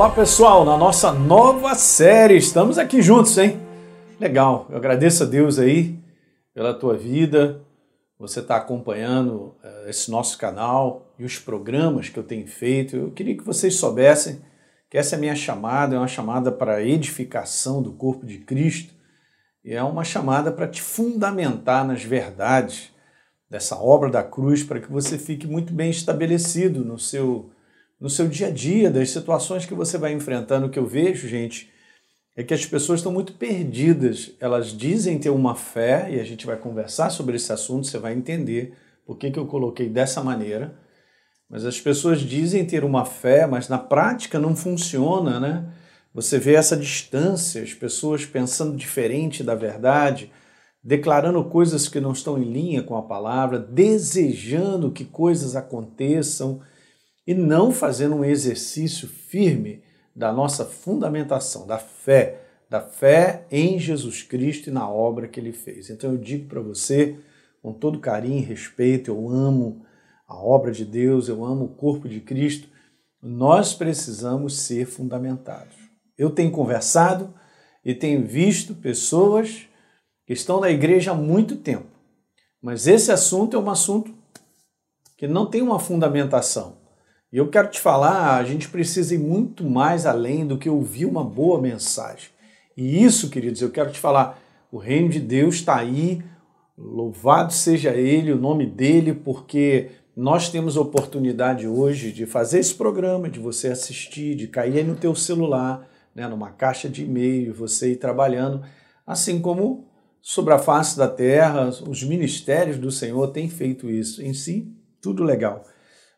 Olá pessoal, na nossa nova série, estamos aqui juntos, hein? Legal, eu agradeço a Deus aí pela tua vida, você está acompanhando uh, esse nosso canal e os programas que eu tenho feito. Eu queria que vocês soubessem que essa é a minha chamada, é uma chamada para edificação do corpo de Cristo e é uma chamada para te fundamentar nas verdades dessa obra da cruz, para que você fique muito bem estabelecido no seu no seu dia a dia, das situações que você vai enfrentando. O que eu vejo, gente, é que as pessoas estão muito perdidas. Elas dizem ter uma fé, e a gente vai conversar sobre esse assunto, você vai entender por que, que eu coloquei dessa maneira. Mas as pessoas dizem ter uma fé, mas na prática não funciona, né? Você vê essa distância, as pessoas pensando diferente da verdade, declarando coisas que não estão em linha com a palavra, desejando que coisas aconteçam e não fazendo um exercício firme da nossa fundamentação, da fé, da fé em Jesus Cristo e na obra que ele fez. Então eu digo para você, com todo carinho e respeito, eu amo a obra de Deus, eu amo o corpo de Cristo, nós precisamos ser fundamentados. Eu tenho conversado e tenho visto pessoas que estão na igreja há muito tempo, mas esse assunto é um assunto que não tem uma fundamentação. E eu quero te falar, a gente precisa ir muito mais além do que ouvir uma boa mensagem. E isso, queridos, eu quero te falar, o reino de Deus está aí, louvado seja Ele, o nome dele, porque nós temos a oportunidade hoje de fazer esse programa, de você assistir, de cair aí no teu celular, né, numa caixa de e-mail, você ir trabalhando, assim como sobre a face da terra, os ministérios do Senhor têm feito isso. Em si, tudo legal.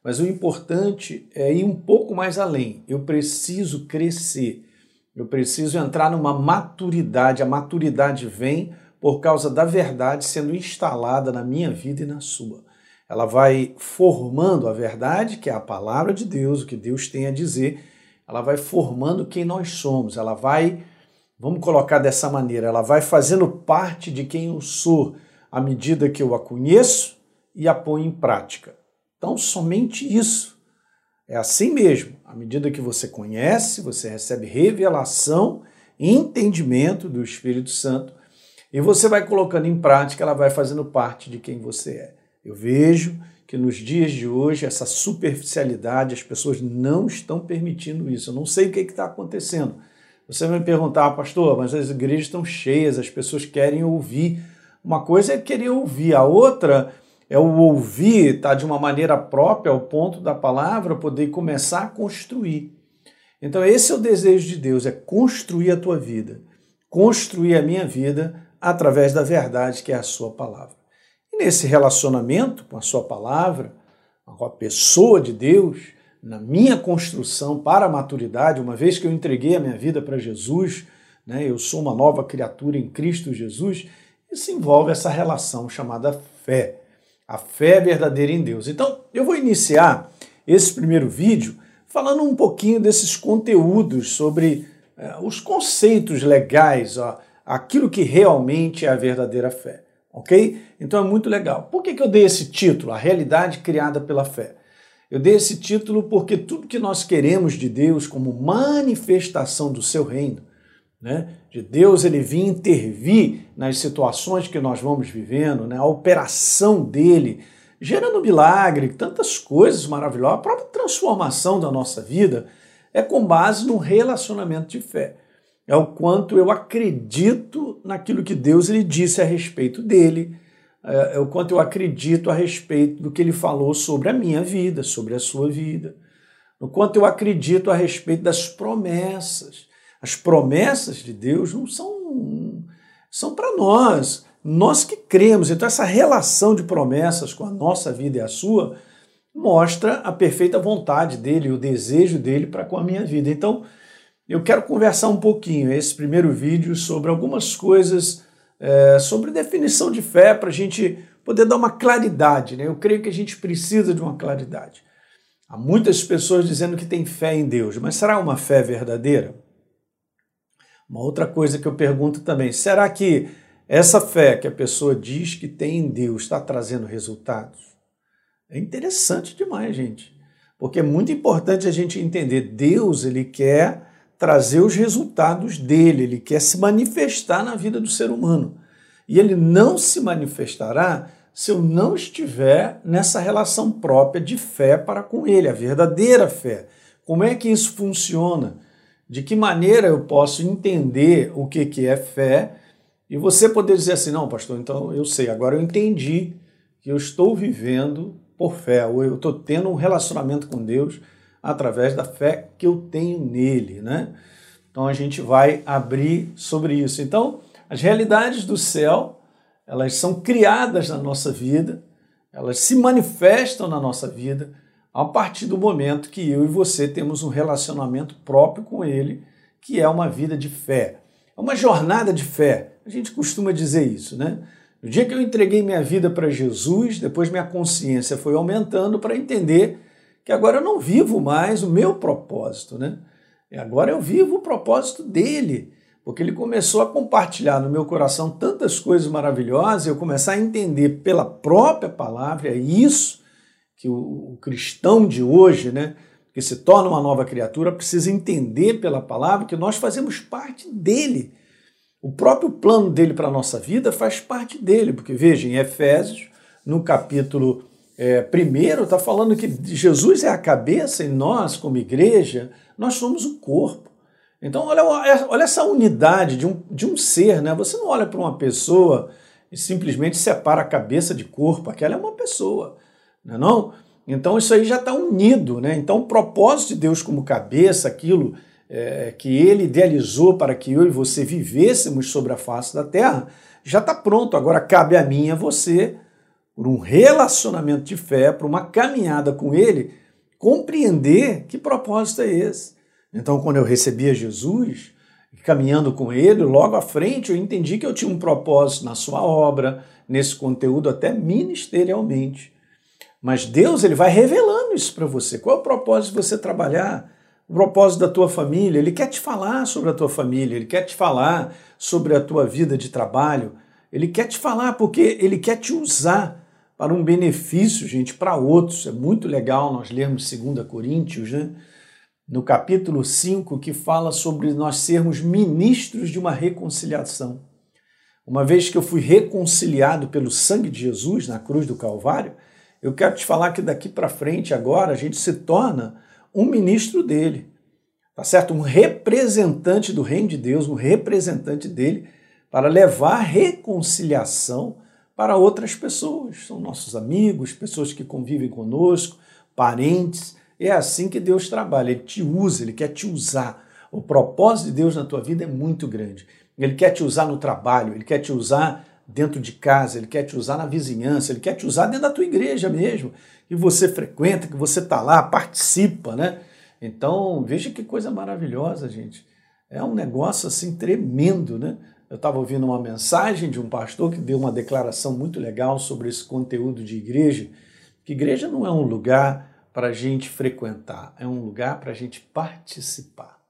Mas o importante é ir um pouco mais além. Eu preciso crescer. Eu preciso entrar numa maturidade. A maturidade vem por causa da verdade sendo instalada na minha vida e na sua. Ela vai formando a verdade, que é a palavra de Deus, o que Deus tem a dizer. Ela vai formando quem nós somos. Ela vai, vamos colocar dessa maneira, ela vai fazendo parte de quem eu sou à medida que eu a conheço e a ponho em prática. Então, somente isso. É assim mesmo. À medida que você conhece, você recebe revelação, entendimento do Espírito Santo e você vai colocando em prática, ela vai fazendo parte de quem você é. Eu vejo que nos dias de hoje essa superficialidade, as pessoas não estão permitindo isso. Eu não sei o que está acontecendo. Você vai me perguntar, pastor, mas as igrejas estão cheias, as pessoas querem ouvir. Uma coisa é querer ouvir, a outra é o ouvir, tá de uma maneira própria, ao ponto da palavra poder começar a construir. Então, esse é o desejo de Deus, é construir a tua vida, construir a minha vida através da verdade que é a sua palavra. E nesse relacionamento com a sua palavra, com a pessoa de Deus, na minha construção para a maturidade, uma vez que eu entreguei a minha vida para Jesus, né, eu sou uma nova criatura em Cristo Jesus, isso envolve essa relação chamada fé a fé verdadeira em Deus. Então, eu vou iniciar esse primeiro vídeo falando um pouquinho desses conteúdos sobre é, os conceitos legais, ó, aquilo que realmente é a verdadeira fé. Ok? Então é muito legal. Por que, que eu dei esse título? A realidade criada pela fé. Eu dei esse título porque tudo que nós queremos de Deus como manifestação do seu reino né? de Deus ele vir intervir nas situações que nós vamos vivendo, né? a operação dele, gerando milagre, tantas coisas maravilhosas, a própria transformação da nossa vida é com base num relacionamento de fé. É o quanto eu acredito naquilo que Deus lhe disse a respeito dele, é, é o quanto eu acredito a respeito do que ele falou sobre a minha vida, sobre a sua vida, o quanto eu acredito a respeito das promessas as promessas de Deus não são, são para nós, nós que cremos. Então, essa relação de promessas com a nossa vida e a sua mostra a perfeita vontade dele, o desejo dele para com a minha vida. Então, eu quero conversar um pouquinho esse primeiro vídeo sobre algumas coisas, é, sobre definição de fé, para a gente poder dar uma claridade. Né? Eu creio que a gente precisa de uma claridade. Há muitas pessoas dizendo que tem fé em Deus, mas será uma fé verdadeira? Uma outra coisa que eu pergunto também: será que essa fé que a pessoa diz que tem em Deus está trazendo resultados? É interessante demais, gente. Porque é muito importante a gente entender, Deus, ele quer trazer os resultados dele, ele quer se manifestar na vida do ser humano. E ele não se manifestará se eu não estiver nessa relação própria de fé para com ele, a verdadeira fé. Como é que isso funciona? De que maneira eu posso entender o que, que é fé e você poder dizer assim: não, pastor, então eu sei, agora eu entendi que eu estou vivendo por fé, ou eu estou tendo um relacionamento com Deus através da fé que eu tenho nele, né? Então a gente vai abrir sobre isso. Então, as realidades do céu elas são criadas na nossa vida, elas se manifestam na nossa vida a partir do momento que eu e você temos um relacionamento próprio com Ele, que é uma vida de fé. É uma jornada de fé. A gente costuma dizer isso, né? No dia que eu entreguei minha vida para Jesus, depois minha consciência foi aumentando para entender que agora eu não vivo mais o meu propósito, né? E agora eu vivo o propósito dele porque ele começou a compartilhar no meu coração tantas coisas maravilhosas, eu começar a entender pela própria palavra, é isso que o, o cristão de hoje, né, que se torna uma nova criatura, precisa entender pela palavra que nós fazemos parte dele. O próprio plano dele para a nossa vida faz parte dele, porque veja, em Efésios, no capítulo é, primeiro, está falando que Jesus é a cabeça e nós, como igreja, nós somos o corpo. Então, olha, olha essa unidade de um, de um ser, né? Você não olha para uma pessoa e simplesmente separa a cabeça de corpo, aquela é uma pessoa, não é não? Então isso aí já está unido, né? Então o propósito de Deus como cabeça, aquilo é, que ele idealizou para que eu e você vivêssemos sobre a face da terra, já está pronto. Agora cabe a mim e a você, por um relacionamento de fé, por uma caminhada com ele, compreender que propósito é esse. Então, quando eu recebia Jesus, caminhando com ele, logo à frente eu entendi que eu tinha um propósito na sua obra, nesse conteúdo, até ministerialmente. Mas Deus ele vai revelando isso para você. Qual é o propósito de você trabalhar? O propósito da tua família. Ele quer te falar sobre a tua família, ele quer te falar sobre a tua vida de trabalho. Ele quer te falar porque ele quer te usar para um benefício, gente, para outros. É muito legal nós lermos 2 Coríntios, né? no capítulo 5, que fala sobre nós sermos ministros de uma reconciliação. Uma vez que eu fui reconciliado pelo sangue de Jesus na cruz do Calvário, eu quero te falar que daqui para frente, agora, a gente se torna um ministro dele, tá certo? Um representante do reino de Deus, um representante dele, para levar reconciliação para outras pessoas. São nossos amigos, pessoas que convivem conosco, parentes é assim que Deus trabalha, Ele te usa, Ele quer te usar. O propósito de Deus na tua vida é muito grande. Ele quer te usar no trabalho, Ele quer te usar dentro de casa, Ele quer te usar na vizinhança, Ele quer te usar dentro da tua igreja mesmo, que você frequenta, que você está lá, participa, né? Então, veja que coisa maravilhosa, gente. É um negócio assim tremendo, né? Eu estava ouvindo uma mensagem de um pastor que deu uma declaração muito legal sobre esse conteúdo de igreja, que igreja não é um lugar para a gente frequentar, é um lugar para a gente participar.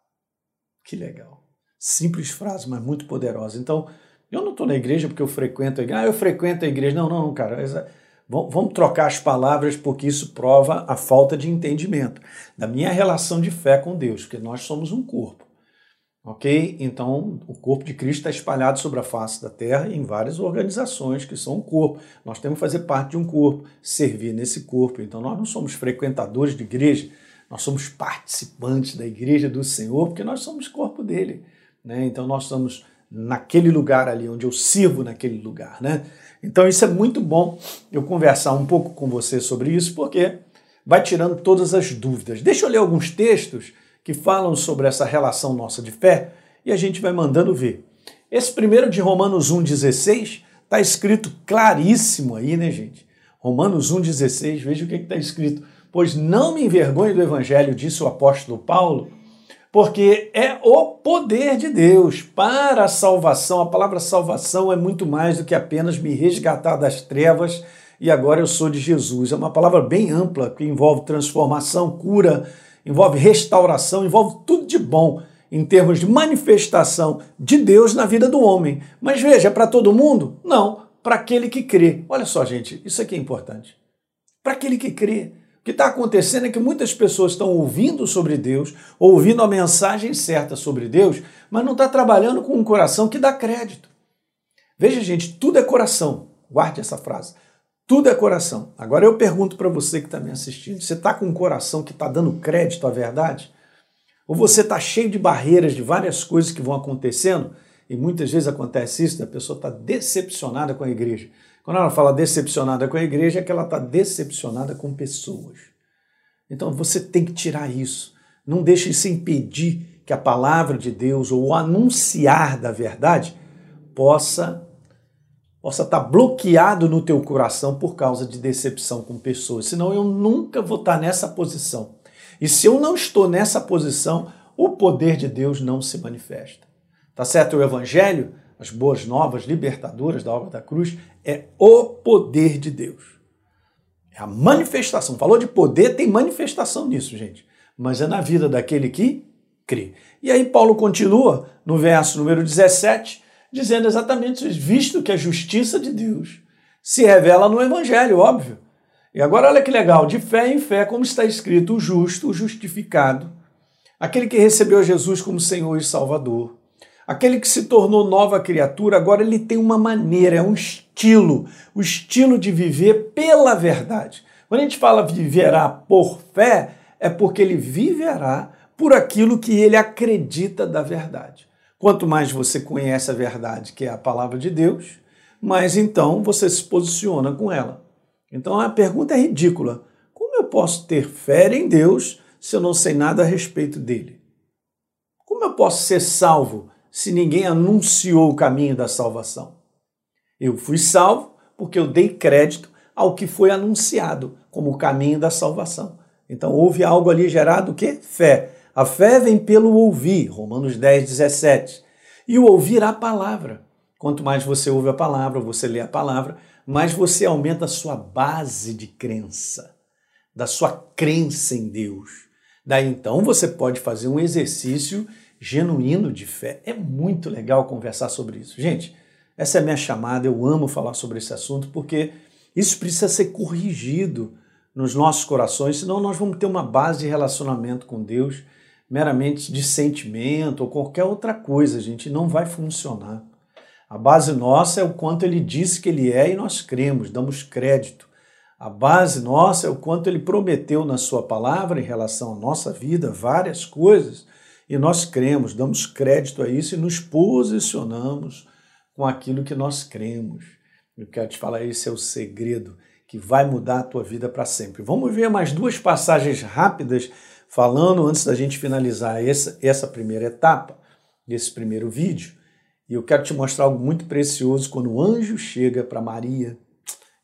Que legal. Simples frase, mas muito poderosa. Então, eu não estou na igreja porque eu frequento a igreja. Ah, eu frequento a igreja. Não, não, cara. Vamos trocar as palavras porque isso prova a falta de entendimento da minha relação de fé com Deus, porque nós somos um corpo. Ok? Então, o corpo de Cristo está espalhado sobre a face da terra em várias organizações que são um corpo. Nós temos que fazer parte de um corpo, servir nesse corpo. Então, nós não somos frequentadores de igreja, nós somos participantes da igreja do Senhor, porque nós somos corpo dele. Né? Então, nós estamos naquele lugar ali, onde eu sirvo naquele lugar. Né? Então, isso é muito bom eu conversar um pouco com você sobre isso, porque vai tirando todas as dúvidas. Deixa eu ler alguns textos que falam sobre essa relação nossa de fé e a gente vai mandando ver. Esse primeiro de Romanos 1,16 está escrito claríssimo aí, né, gente? Romanos 1,16, veja o que está escrito. Pois não me envergonhe do Evangelho, disse o apóstolo Paulo, porque é o poder de Deus para a salvação. A palavra salvação é muito mais do que apenas me resgatar das trevas e agora eu sou de Jesus. É uma palavra bem ampla que envolve transformação, cura, envolve restauração, envolve tudo de bom em termos de manifestação de Deus na vida do homem. Mas veja, para todo mundo? Não, para aquele que crê. Olha só, gente, isso aqui é importante. Para aquele que crê. O que está acontecendo é que muitas pessoas estão ouvindo sobre Deus, ouvindo a mensagem certa sobre Deus, mas não está trabalhando com um coração que dá crédito. Veja, gente, tudo é coração. Guarde essa frase. Tudo é coração. Agora eu pergunto para você que está me assistindo: você está com um coração que está dando crédito à verdade? Ou você está cheio de barreiras, de várias coisas que vão acontecendo? E muitas vezes acontece isso, a pessoa está decepcionada com a igreja. Quando ela fala decepcionada com a igreja, é que ela está decepcionada com pessoas. Então você tem que tirar isso. Não deixe isso impedir que a palavra de Deus ou o anunciar da verdade possa possa estar tá bloqueado no teu coração por causa de decepção com pessoas. Senão eu nunca vou estar tá nessa posição. E se eu não estou nessa posição, o poder de Deus não se manifesta. Tá certo? O evangelho as boas novas libertadoras da obra da cruz, é o poder de Deus. É a manifestação. Falou de poder, tem manifestação nisso, gente. Mas é na vida daquele que crê. E aí Paulo continua no verso número 17, dizendo exatamente isso, visto que a justiça de Deus se revela no evangelho, óbvio. E agora olha que legal, de fé em fé, como está escrito, o justo, o justificado, aquele que recebeu Jesus como Senhor e Salvador, Aquele que se tornou nova criatura, agora ele tem uma maneira, é um estilo, o estilo de viver pela verdade. Quando a gente fala viverá por fé, é porque ele viverá por aquilo que ele acredita da verdade. Quanto mais você conhece a verdade, que é a palavra de Deus, mais então você se posiciona com ela. Então a pergunta é ridícula: como eu posso ter fé em Deus se eu não sei nada a respeito dele? Como eu posso ser salvo se ninguém anunciou o caminho da salvação? Eu fui salvo porque eu dei crédito ao que foi anunciado como o caminho da salvação. Então houve algo ali gerado o quê? Fé. A fé vem pelo ouvir, Romanos 10, 17. E o ouvir a palavra. Quanto mais você ouve a palavra, você lê a palavra, mais você aumenta a sua base de crença, da sua crença em Deus. Daí então você pode fazer um exercício genuíno de fé. É muito legal conversar sobre isso. Gente, essa é a minha chamada, eu amo falar sobre esse assunto porque isso precisa ser corrigido nos nossos corações, senão nós vamos ter uma base de relacionamento com Deus meramente de sentimento ou qualquer outra coisa, gente, não vai funcionar. A base nossa é o quanto ele disse que ele é e nós cremos, damos crédito. A base nossa é o quanto ele prometeu na sua palavra em relação à nossa vida, várias coisas, e nós cremos, damos crédito a isso e nos posicionamos com aquilo que nós cremos. Eu quero te falar, esse é o segredo que vai mudar a tua vida para sempre. Vamos ver mais duas passagens rápidas falando antes da gente finalizar essa, essa primeira etapa, desse primeiro vídeo. E eu quero te mostrar algo muito precioso quando o anjo chega para Maria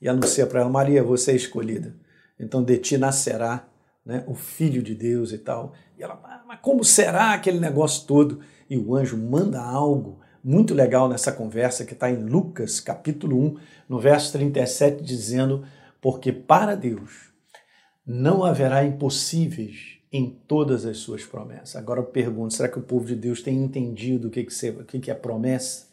e anuncia para ela: Maria, você é escolhida. Então de ti nascerá né, o Filho de Deus e tal. E ela, ah, mas como será aquele negócio todo? E o anjo manda algo muito legal nessa conversa que está em Lucas, capítulo 1, no verso 37, dizendo: Porque para Deus não haverá impossíveis em todas as suas promessas. Agora eu pergunto: será que o povo de Deus tem entendido o que, que, é promessa?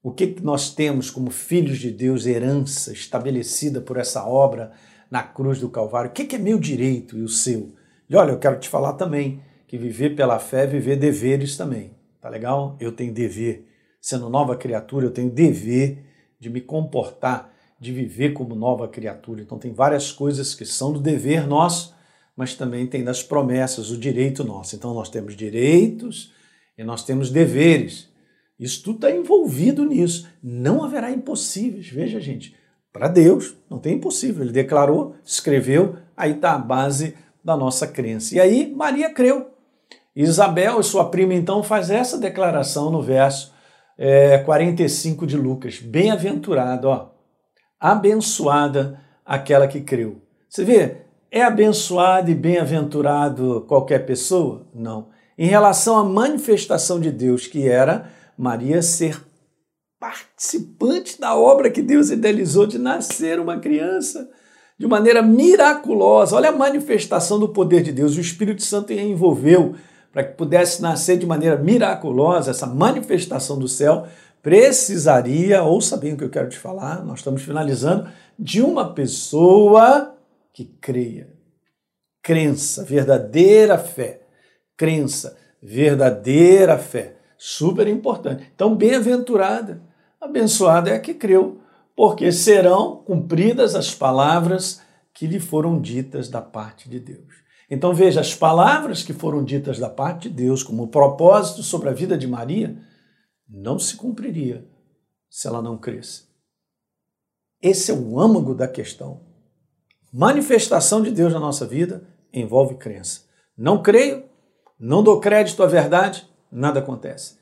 O que, que nós temos como filhos de Deus, herança estabelecida por essa obra na cruz do Calvário. O que é meu direito e o seu? E olha, eu quero te falar também que viver pela fé é viver deveres também. Tá legal? Eu tenho dever. Sendo nova criatura, eu tenho dever de me comportar, de viver como nova criatura. Então tem várias coisas que são do dever nosso, mas também tem das promessas, o direito nosso. Então nós temos direitos e nós temos deveres. Isso tudo está envolvido nisso. Não haverá impossíveis. Veja, gente, para Deus, não tem impossível. Ele declarou, escreveu, aí está a base da nossa crença. E aí Maria creu. Isabel, sua prima, então, faz essa declaração no verso é, 45 de Lucas. Bem-aventurada, ó, abençoada aquela que creu. Você vê, é abençoado e bem-aventurado qualquer pessoa? Não. Em relação à manifestação de Deus, que era Maria ser participante da obra que Deus idealizou de nascer uma criança de maneira miraculosa. Olha a manifestação do poder de Deus. O Espírito Santo envolveu para que pudesse nascer de maneira miraculosa. Essa manifestação do céu precisaria, ouça bem o que eu quero te falar, nós estamos finalizando, de uma pessoa que creia. crença, verdadeira fé. Crença, verdadeira fé. Super importante. Então, bem-aventurada, abençoada é a que creu, porque serão cumpridas as palavras que lhe foram ditas da parte de Deus. Então veja, as palavras que foram ditas da parte de Deus como propósito sobre a vida de Maria não se cumpriria se ela não cresce. Esse é o âmago da questão. Manifestação de Deus na nossa vida envolve crença. Não creio, não dou crédito à verdade, nada acontece.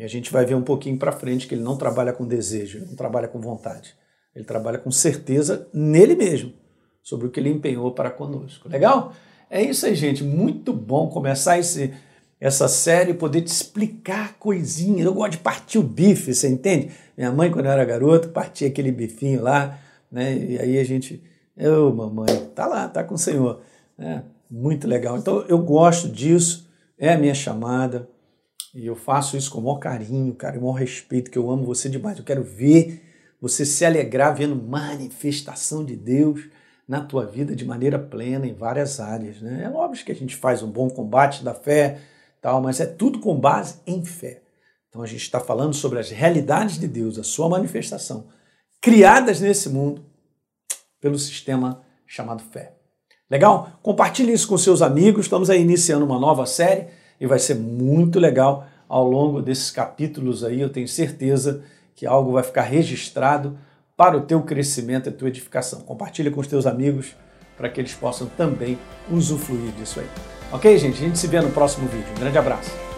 E a gente vai ver um pouquinho para frente que ele não trabalha com desejo, não trabalha com vontade. Ele trabalha com certeza nele mesmo, sobre o que ele empenhou para conosco. Legal? É isso aí, gente. Muito bom começar esse, essa série, poder te explicar coisinhas. Eu gosto de partir o bife, você entende? Minha mãe, quando eu era garoto, partia aquele bifinho lá, né? E aí a gente, oh, mamãe, tá lá, tá com o Senhor. É, muito legal. Então eu gosto disso, é a minha chamada. E eu faço isso com o maior carinho, cara, o maior respeito, que eu amo você demais. Eu quero ver você se alegrar vendo manifestação de Deus na tua vida de maneira plena em várias áreas. Né? É óbvio que a gente faz um bom combate da fé, tal, mas é tudo com base em fé. Então a gente está falando sobre as realidades de Deus, a sua manifestação, criadas nesse mundo pelo sistema chamado fé. Legal? Compartilhe isso com seus amigos. Estamos aí iniciando uma nova série e vai ser muito legal ao longo desses capítulos aí. Eu tenho certeza que algo vai ficar registrado para o teu crescimento e tua edificação. Compartilha com os teus amigos para que eles possam também usufruir disso aí. Ok, gente? A gente se vê no próximo vídeo. Um grande abraço.